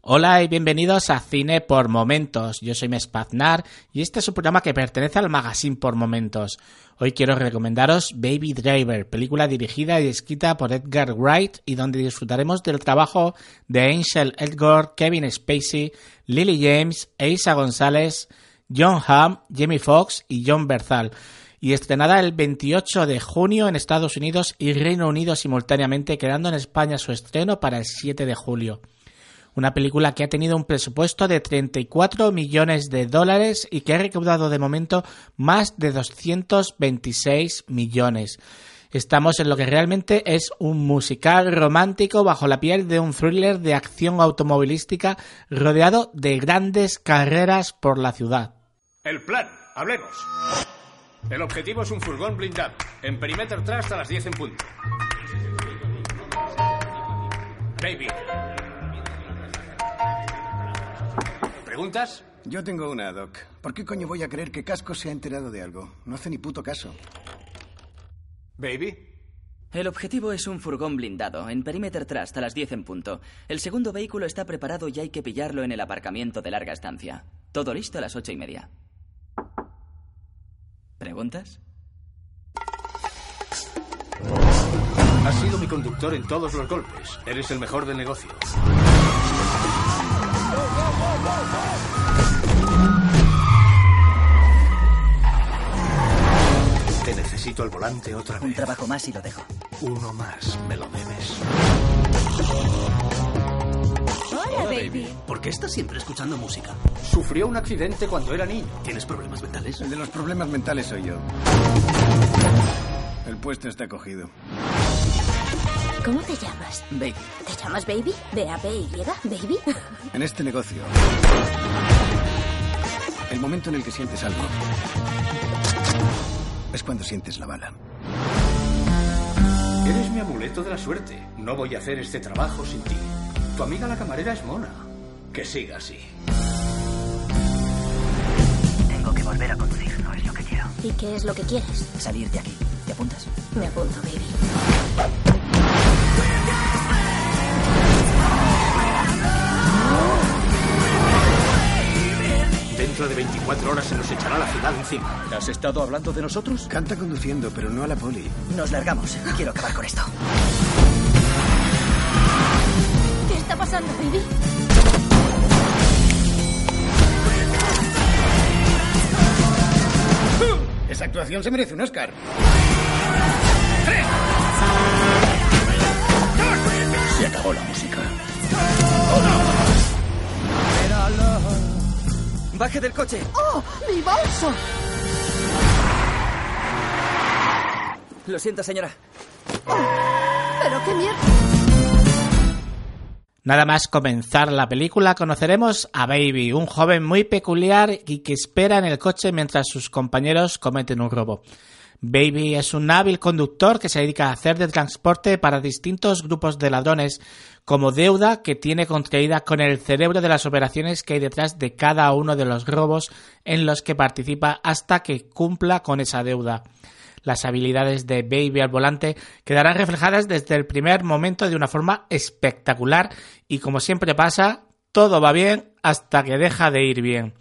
Hola y bienvenidos a Cine por Momentos. Yo soy Mespaznar y este es un programa que pertenece al Magazine por Momentos. Hoy quiero recomendaros Baby Driver, película dirigida y escrita por Edgar Wright y donde disfrutaremos del trabajo de Angel Edgar, Kevin Spacey, Lily James, Eisa González, John Hamm, Jamie Foxx y John Berthal y estrenada el 28 de junio en Estados Unidos y Reino Unido simultáneamente, quedando en España su estreno para el 7 de julio. Una película que ha tenido un presupuesto de 34 millones de dólares y que ha recaudado de momento más de 226 millones. Estamos en lo que realmente es un musical romántico bajo la piel de un thriller de acción automovilística rodeado de grandes carreras por la ciudad. El plan, hablemos. El objetivo es un furgón blindado, en perímetro trust a las 10 en punto. Baby. ¿Preguntas? Yo tengo una, Doc. ¿Por qué coño voy a creer que Casco se ha enterado de algo? No hace ni puto caso. Baby. El objetivo es un furgón blindado, en Perimeter Trust a las 10 en punto. El segundo vehículo está preparado y hay que pillarlo en el aparcamiento de larga estancia. Todo listo a las ocho y media. ¿Preguntas? Has sido mi conductor en todos los golpes. Eres el mejor del negocio. Te necesito al volante otra Un vez. trabajo más y lo dejo. Uno más, me lo debes. Hola, baby. ¿Por qué estás siempre escuchando música? Sufrió un accidente cuando era niño. ¿Tienes problemas mentales? El de los problemas mentales soy yo. El puesto está cogido. ¿Cómo te llamas? Baby. ¿Te llamas Baby? ¿B-A-B-Y? ¿Baby? En este negocio, el momento en el que sientes algo es cuando sientes la bala. Eres mi amuleto de la suerte. No voy a hacer este trabajo sin ti. Tu amiga la camarera es mona. Que siga así. Tengo que volver a conducir, no es lo que quiero. ¿Y qué es lo que quieres? Salir de aquí. ¿Te apuntas? Me apunto, Baby. 24 horas se nos echará la ciudad encima. ¿Has estado hablando de nosotros? Canta conduciendo, pero no a la poli. Nos largamos. Quiero acabar con esto. ¿Qué está pasando, Baby? Esa actuación se merece un Oscar. Se acabó la música. ¡Baje del coche! ¡Oh, mi bolso! Lo siento, señora. ¿Pero qué mierda? Nada más comenzar la película conoceremos a Baby, un joven muy peculiar y que espera en el coche mientras sus compañeros cometen un robo. Baby es un hábil conductor que se dedica a hacer de transporte para distintos grupos de ladrones como deuda que tiene contraída con el cerebro de las operaciones que hay detrás de cada uno de los robos en los que participa hasta que cumpla con esa deuda. Las habilidades de Baby al volante quedarán reflejadas desde el primer momento de una forma espectacular y como siempre pasa, todo va bien hasta que deja de ir bien.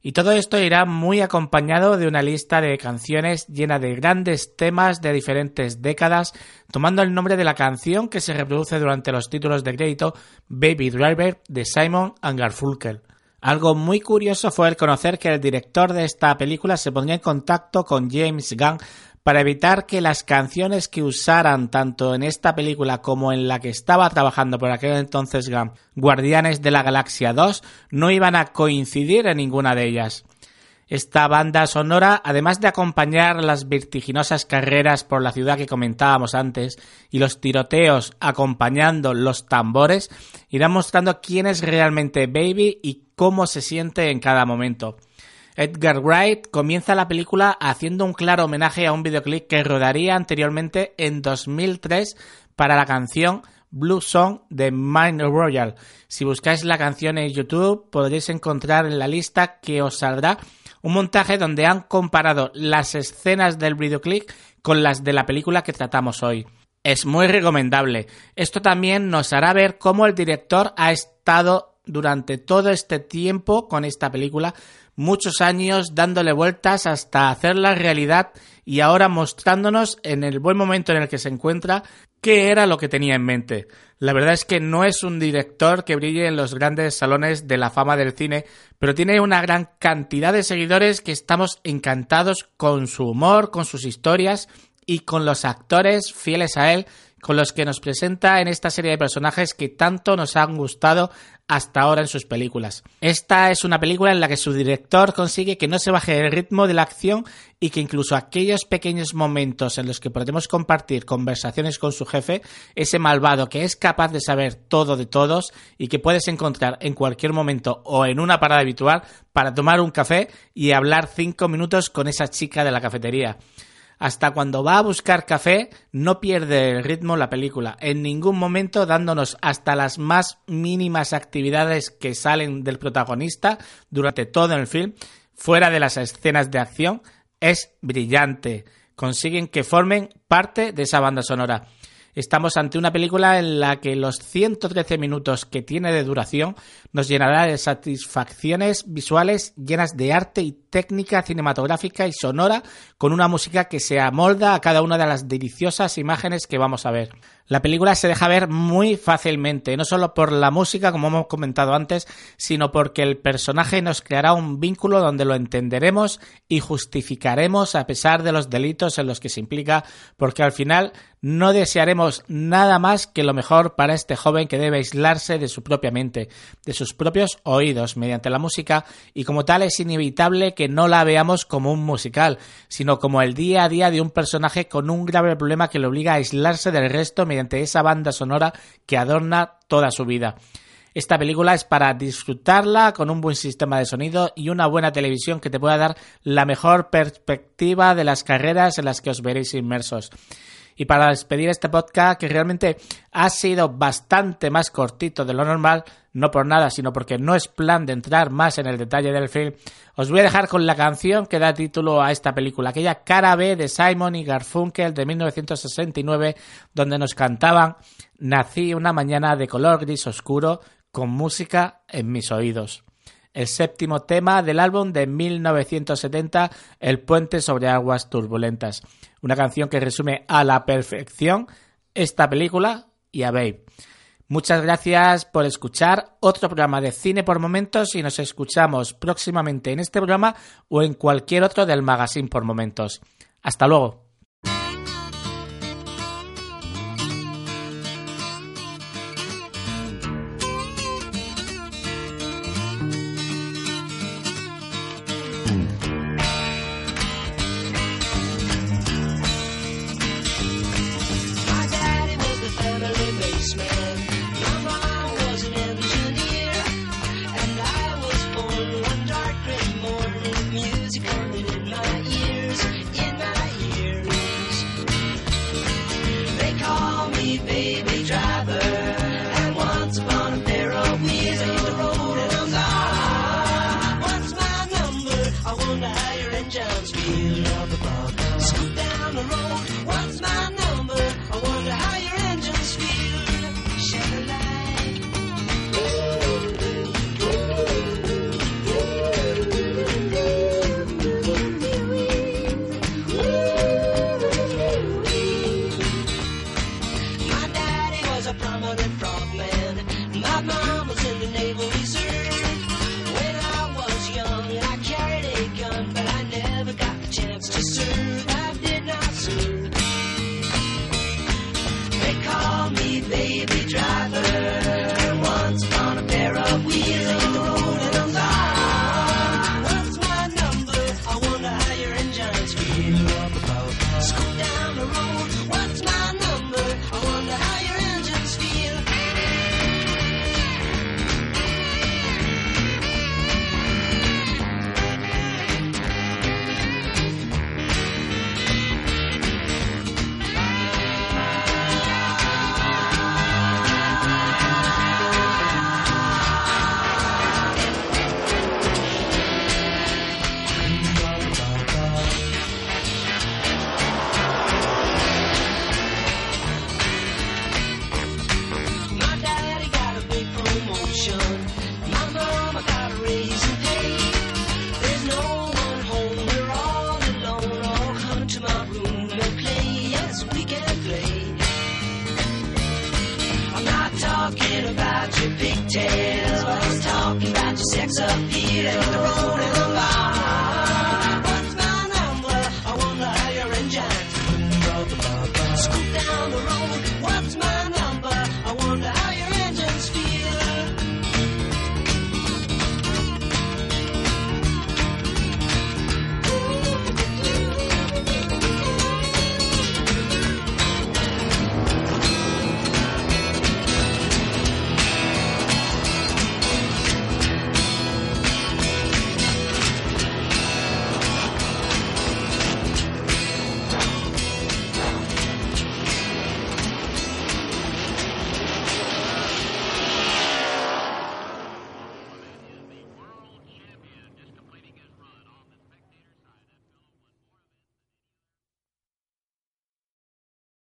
Y todo esto irá muy acompañado de una lista de canciones llena de grandes temas de diferentes décadas, tomando el nombre de la canción que se reproduce durante los títulos de crédito Baby Driver de Simon and Garfunkel. Algo muy curioso fue el conocer que el director de esta película se pondría en contacto con James Gunn para evitar que las canciones que usaran tanto en esta película como en la que estaba trabajando por aquel entonces Guardianes de la Galaxia 2, no iban a coincidir en ninguna de ellas. Esta banda sonora, además de acompañar las vertiginosas carreras por la ciudad que comentábamos antes y los tiroteos acompañando los tambores, irá mostrando quién es realmente Baby y cómo se siente en cada momento. Edgar Wright comienza la película haciendo un claro homenaje a un videoclip que rodaría anteriormente en 2003 para la canción Blue Song de Mind Royal. Si buscáis la canción en YouTube podréis encontrar en la lista que os saldrá un montaje donde han comparado las escenas del videoclip con las de la película que tratamos hoy. Es muy recomendable. Esto también nos hará ver cómo el director ha estado durante todo este tiempo con esta película, muchos años dándole vueltas hasta hacerla realidad y ahora mostrándonos en el buen momento en el que se encuentra qué era lo que tenía en mente. La verdad es que no es un director que brille en los grandes salones de la fama del cine, pero tiene una gran cantidad de seguidores que estamos encantados con su humor, con sus historias y con los actores fieles a él con los que nos presenta en esta serie de personajes que tanto nos han gustado hasta ahora en sus películas. Esta es una película en la que su director consigue que no se baje el ritmo de la acción y que incluso aquellos pequeños momentos en los que podemos compartir conversaciones con su jefe, ese malvado que es capaz de saber todo de todos y que puedes encontrar en cualquier momento o en una parada habitual para tomar un café y hablar cinco minutos con esa chica de la cafetería hasta cuando va a buscar café, no pierde el ritmo la película, en ningún momento dándonos hasta las más mínimas actividades que salen del protagonista durante todo el film, fuera de las escenas de acción, es brillante. Consiguen que formen parte de esa banda sonora. Estamos ante una película en la que los 113 minutos que tiene de duración nos llenará de satisfacciones visuales llenas de arte y técnica cinematográfica y sonora con una música que se amolda a cada una de las deliciosas imágenes que vamos a ver. La película se deja ver muy fácilmente, no solo por la música, como hemos comentado antes, sino porque el personaje nos creará un vínculo donde lo entenderemos y justificaremos a pesar de los delitos en los que se implica, porque al final no desearemos nada más que lo mejor para este joven que debe aislarse de su propia mente, de sus propios oídos, mediante la música, y como tal es inevitable que no la veamos como un musical, sino como el día a día de un personaje con un grave problema que le obliga a aislarse del resto esa banda sonora que adorna toda su vida. Esta película es para disfrutarla con un buen sistema de sonido y una buena televisión que te pueda dar la mejor perspectiva de las carreras en las que os veréis inmersos. Y para despedir este podcast, que realmente ha sido bastante más cortito de lo normal, no por nada, sino porque no es plan de entrar más en el detalle del film, os voy a dejar con la canción que da título a esta película, aquella cara B de Simon y Garfunkel de 1969, donde nos cantaban Nací una mañana de color gris oscuro con música en mis oídos el séptimo tema del álbum de 1970, El puente sobre aguas turbulentas. Una canción que resume a la perfección esta película y a Babe. Muchas gracias por escuchar otro programa de Cine por Momentos y nos escuchamos próximamente en este programa o en cualquier otro del Magazine por Momentos. Hasta luego. about your big tail. I was talking about your sex appeal.